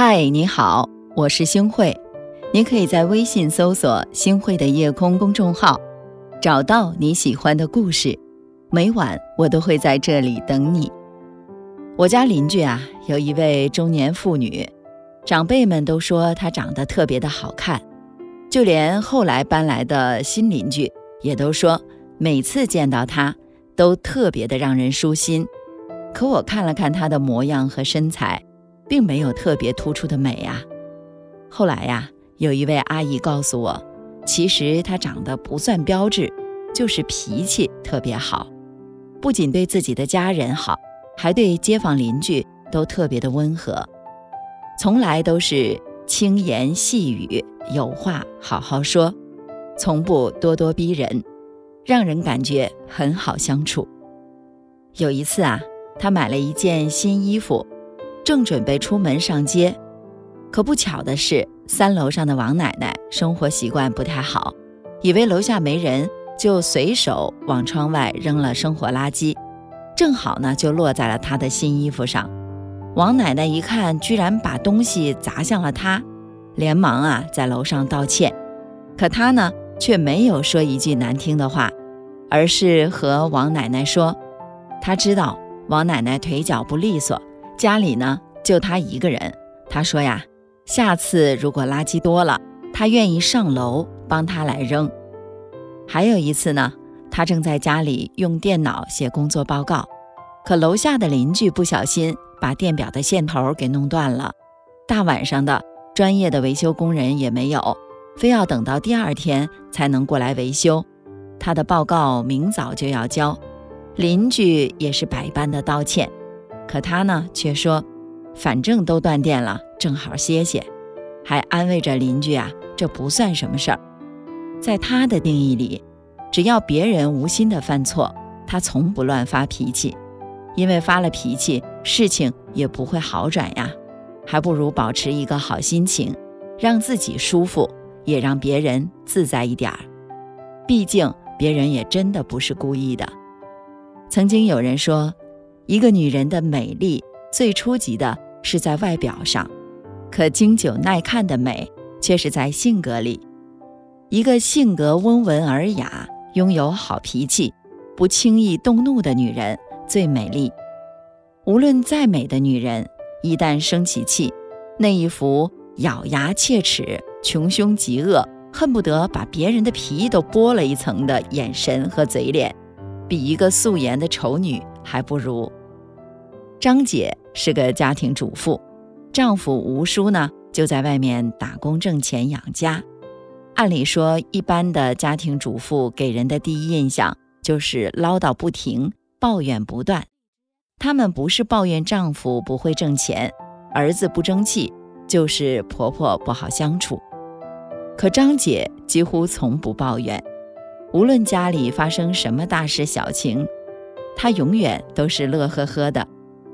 嗨，你好，我是星慧。你可以在微信搜索“星慧的夜空”公众号，找到你喜欢的故事。每晚我都会在这里等你。我家邻居啊，有一位中年妇女，长辈们都说她长得特别的好看，就连后来搬来的新邻居也都说，每次见到她都特别的让人舒心。可我看了看她的模样和身材，并没有特别突出的美啊。后来呀。有一位阿姨告诉我，其实她长得不算标致，就是脾气特别好，不仅对自己的家人好，还对街坊邻居都特别的温和，从来都是轻言细语，有话好好说，从不咄咄逼人，让人感觉很好相处。有一次啊，她买了一件新衣服，正准备出门上街。可不巧的是，三楼上的王奶奶生活习惯不太好，以为楼下没人，就随手往窗外扔了生活垃圾，正好呢就落在了她的新衣服上。王奶奶一看，居然把东西砸向了她，连忙啊在楼上道歉。可她呢却没有说一句难听的话，而是和王奶奶说，她知道王奶奶腿脚不利索，家里呢就他一个人。他说呀。下次如果垃圾多了，他愿意上楼帮他来扔。还有一次呢，他正在家里用电脑写工作报告，可楼下的邻居不小心把电表的线头给弄断了。大晚上的，专业的维修工人也没有，非要等到第二天才能过来维修。他的报告明早就要交，邻居也是百般的道歉，可他呢却说，反正都断电了。正好歇歇，还安慰着邻居啊，这不算什么事儿。在他的定义里，只要别人无心的犯错，他从不乱发脾气，因为发了脾气，事情也不会好转呀。还不如保持一个好心情，让自己舒服，也让别人自在一点儿。毕竟别人也真的不是故意的。曾经有人说，一个女人的美丽最初级的是在外表上。可经久耐看的美，却是在性格里。一个性格温文尔雅、拥有好脾气、不轻易动怒的女人最美丽。无论再美的女人，一旦生起气，那一副咬牙切齿、穷凶极恶、恨不得把别人的皮都剥了一层的眼神和嘴脸，比一个素颜的丑女还不如。张姐是个家庭主妇。丈夫吴叔呢，就在外面打工挣钱养家。按理说，一般的家庭主妇给人的第一印象就是唠叨不停、抱怨不断。他们不是抱怨丈夫不会挣钱、儿子不争气，就是婆婆不好相处。可张姐几乎从不抱怨，无论家里发生什么大事小情，她永远都是乐呵呵的。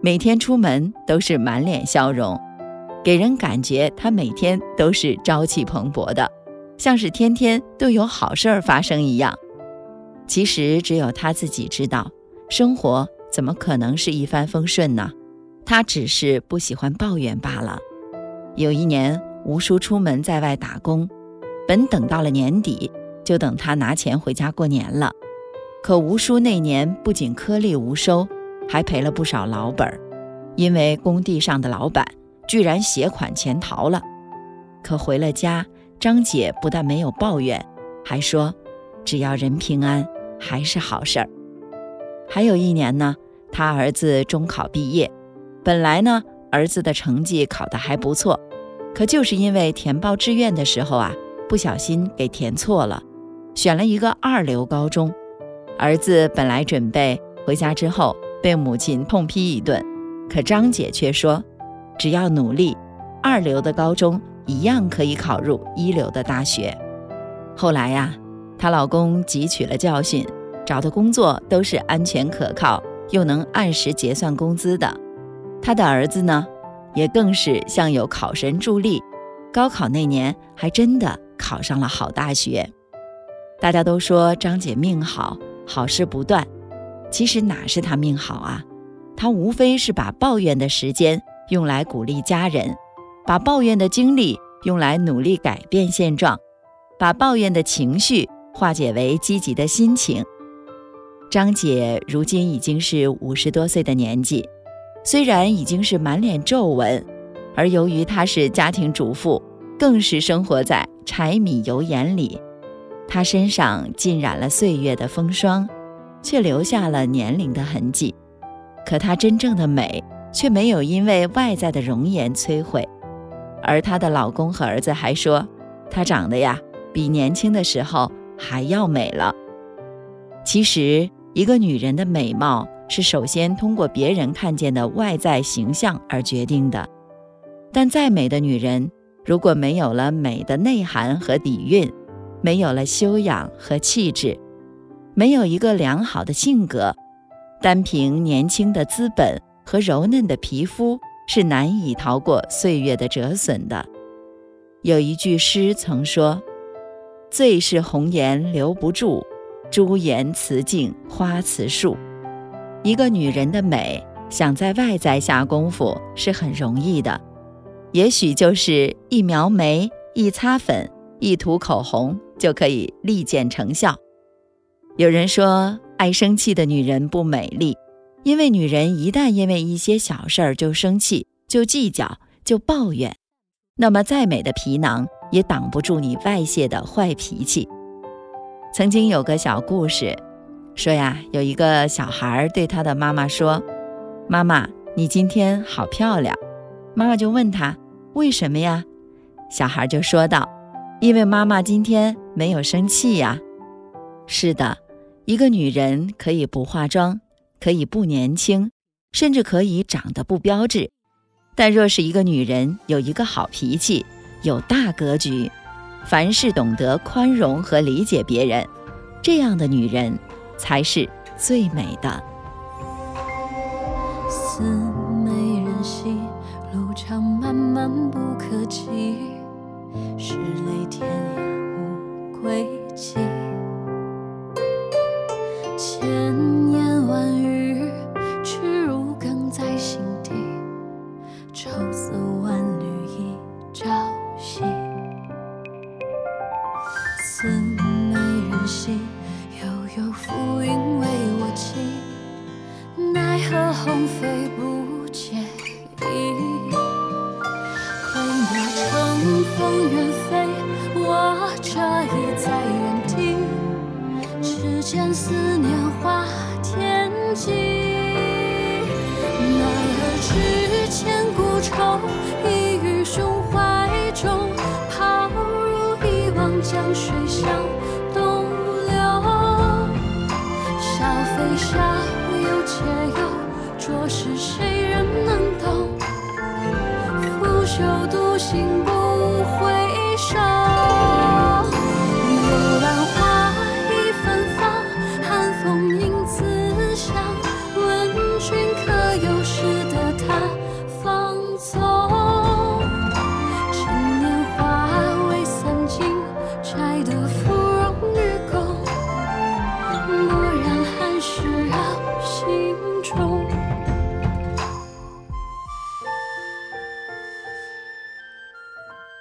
每天出门都是满脸笑容，给人感觉他每天都是朝气蓬勃的，像是天天都有好事儿发生一样。其实只有他自己知道，生活怎么可能是一帆风顺呢？他只是不喜欢抱怨罢了。有一年，吴叔出门在外打工，本等到了年底，就等他拿钱回家过年了。可吴叔那年不仅颗粒无收。还赔了不少老本儿，因为工地上的老板居然携款潜逃了。可回了家，张姐不但没有抱怨，还说只要人平安还是好事儿。还有一年呢，他儿子中考毕业，本来呢儿子的成绩考得还不错，可就是因为填报志愿的时候啊，不小心给填错了，选了一个二流高中。儿子本来准备回家之后。被母亲痛批一顿，可张姐却说：“只要努力，二流的高中一样可以考入一流的大学。”后来呀，她老公汲取了教训，找的工作都是安全可靠又能按时结算工资的。她的儿子呢，也更是像有考神助力，高考那年还真的考上了好大学。大家都说张姐命好，好事不断。其实哪是他命好啊？他无非是把抱怨的时间用来鼓励家人，把抱怨的精力用来努力改变现状，把抱怨的情绪化解为积极的心情。张姐如今已经是五十多岁的年纪，虽然已经是满脸皱纹，而由于她是家庭主妇，更是生活在柴米油盐里。她身上浸染了岁月的风霜，却留下了年龄的痕迹。可她真正的美却没有因为外在的容颜摧毁，而她的老公和儿子还说，她长得呀比年轻的时候还要美了。其实。一个女人的美貌是首先通过别人看见的外在形象而决定的，但再美的女人，如果没有了美的内涵和底蕴，没有了修养和气质，没有一个良好的性格，单凭年轻的资本和柔嫩的皮肤，是难以逃过岁月的折损的。有一句诗曾说：“最是红颜留不住。”朱颜辞镜花辞树，一个女人的美，想在外在下功夫是很容易的，也许就是一描眉、一擦粉、一涂口红就可以立见成效。有人说，爱生气的女人不美丽，因为女人一旦因为一些小事儿就生气、就计较、就抱怨，那么再美的皮囊也挡不住你外泄的坏脾气。曾经有个小故事，说呀，有一个小孩对他的妈妈说：“妈妈，你今天好漂亮。”妈妈就问他：“为什么呀？”小孩就说道：“因为妈妈今天没有生气呀。”是的，一个女人可以不化妆，可以不年轻，甚至可以长得不标致，但若是一个女人有一个好脾气，有大格局。凡事懂得宽容和理解别人，这样的女人才是最美的。似美人兮，路长漫漫不可及，是泪天涯无归期。是千古愁，一于胸怀中。抛入一汪江水向东流，笑非笑，忧且忧，着实谁人能懂？拂袖独行不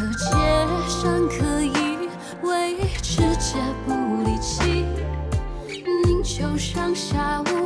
可结善可移，唯志节不离弃，宁求上下无。